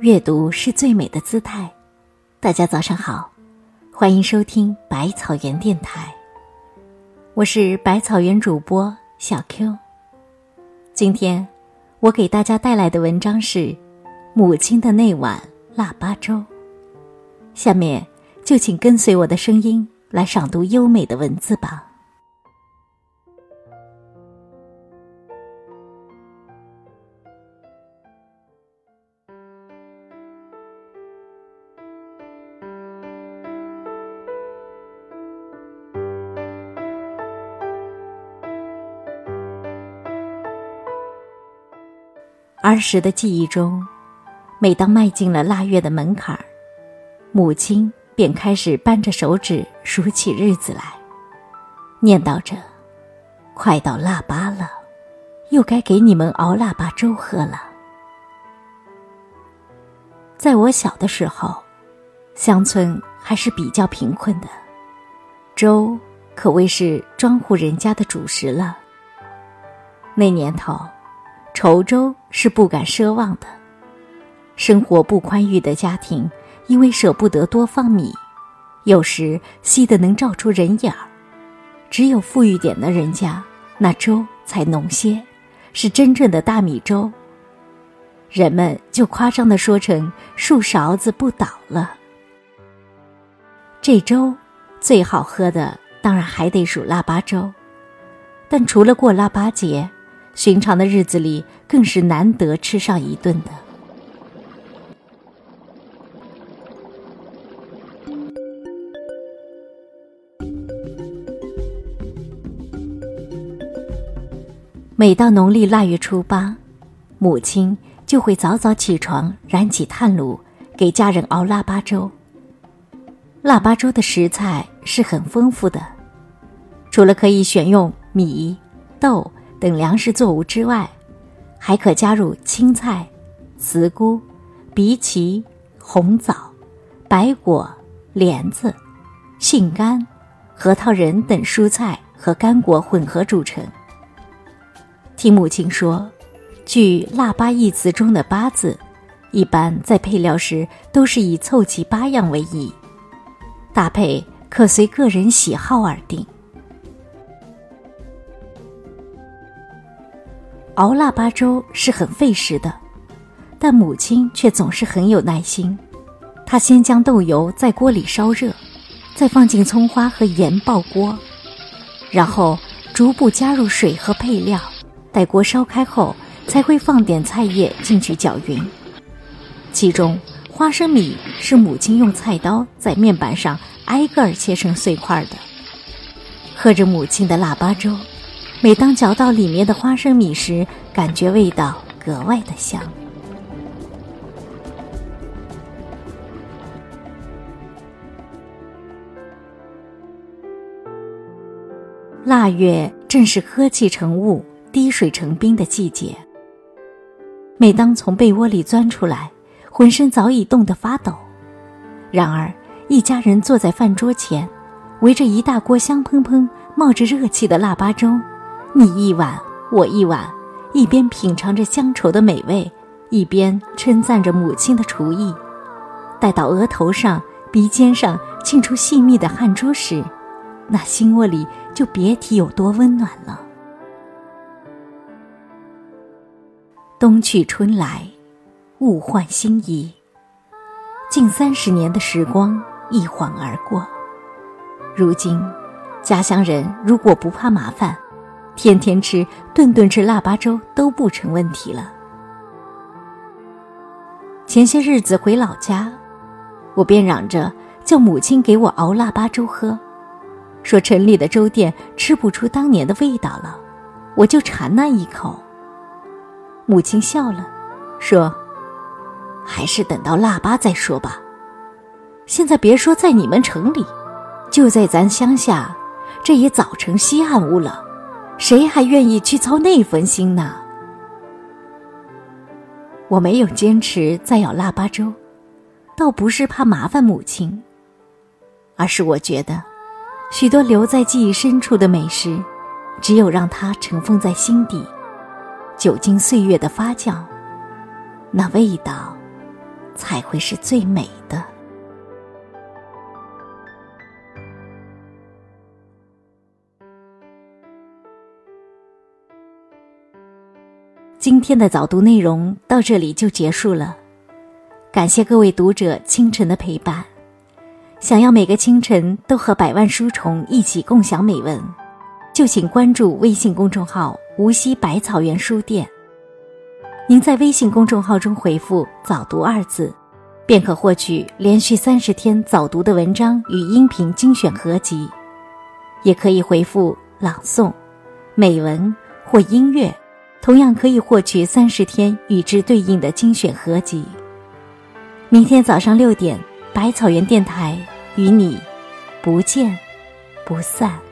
阅读是最美的姿态。大家早上好，欢迎收听百草园电台。我是百草园主播小 Q。今天我给大家带来的文章是《母亲的那碗腊八粥》。下面就请跟随我的声音来赏读优美的文字吧。儿时的记忆中，每当迈进了腊月的门槛儿，母亲便开始扳着手指数起日子来，念叨着：“快到腊八了，又该给你们熬腊八粥喝了。”在我小的时候，乡村还是比较贫困的，粥可谓是庄户人家的主食了。那年头。稠粥是不敢奢望的，生活不宽裕的家庭，因为舍不得多放米，有时稀得能照出人影儿。只有富裕点的人家，那粥才浓些，是真正的大米粥。人们就夸张的说成“数勺子不倒了”。这粥最好喝的，当然还得数腊八粥，但除了过腊八节。寻常的日子里，更是难得吃上一顿的。每到农历腊月初八，母亲就会早早起床，燃起炭炉，给家人熬腊八粥。腊八粥的食材是很丰富的，除了可以选用米、豆。等粮食作物之外，还可加入青菜、茨菇、荸荠、红枣、白果、莲子、杏干、核桃仁等蔬菜和干果混合组成。听母亲说，据腊八一词中的“八”字，一般在配料时都是以凑齐八样为宜，搭配可随个人喜好而定。熬腊八粥是很费时的，但母亲却总是很有耐心。她先将豆油在锅里烧热，再放进葱花和盐爆锅，然后逐步加入水和配料，待锅烧开后，才会放点菜叶进去搅匀。其中花生米是母亲用菜刀在面板上挨个儿切成碎块的。喝着母亲的腊八粥。每当嚼到里面的花生米时，感觉味道格外的香。腊月正是呵气成雾、滴水成冰的季节。每当从被窝里钻出来，浑身早已冻得发抖。然而，一家人坐在饭桌前，围着一大锅香喷喷、冒着热气的腊八粥。你一碗，我一碗，一边品尝着乡愁的美味，一边称赞着母亲的厨艺。待到额头上、鼻尖上沁出细密的汗珠时，那心窝里就别提有多温暖了。冬去春来，物换星移，近三十年的时光一晃而过。如今，家乡人如果不怕麻烦，天天吃，顿顿吃腊八粥都不成问题了。前些日子回老家，我便嚷着叫母亲给我熬腊八粥喝，说城里的粥店吃不出当年的味道了，我就馋那一口。母亲笑了，说：“还是等到腊八再说吧。现在别说在你们城里，就在咱乡下，这也早成稀罕物了。”谁还愿意去操那份心呢？我没有坚持再要腊八粥，倒不是怕麻烦母亲，而是我觉得，许多留在记忆深处的美食，只有让它尘封在心底，久经岁月的发酵，那味道才会是最美的。今天的早读内容到这里就结束了，感谢各位读者清晨的陪伴。想要每个清晨都和百万书虫一起共享美文，就请关注微信公众号“无锡百草园书店”。您在微信公众号中回复“早读”二字，便可获取连续三十天早读的文章与音频精选合集，也可以回复“朗诵”、“美文”或“音乐”。同样可以获取三十天与之对应的精选合集。明天早上六点，百草园电台与你不见不散。